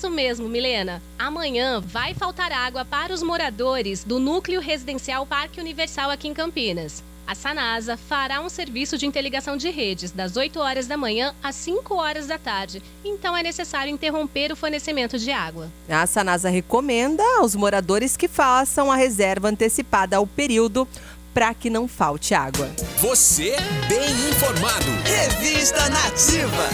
Isso mesmo, Milena. Amanhã vai faltar água para os moradores do Núcleo Residencial Parque Universal aqui em Campinas. A Sanasa fará um serviço de interligação de redes das 8 horas da manhã às 5 horas da tarde. Então é necessário interromper o fornecimento de água. A Sanasa recomenda aos moradores que façam a reserva antecipada ao período para que não falte água. Você bem informado. Revista Nativa.